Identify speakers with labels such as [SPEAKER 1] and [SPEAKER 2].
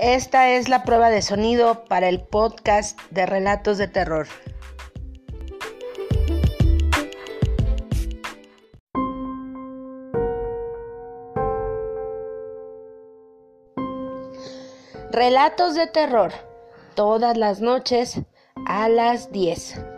[SPEAKER 1] Esta es la prueba de sonido para el podcast de relatos de terror. Relatos de terror, todas las noches a las 10.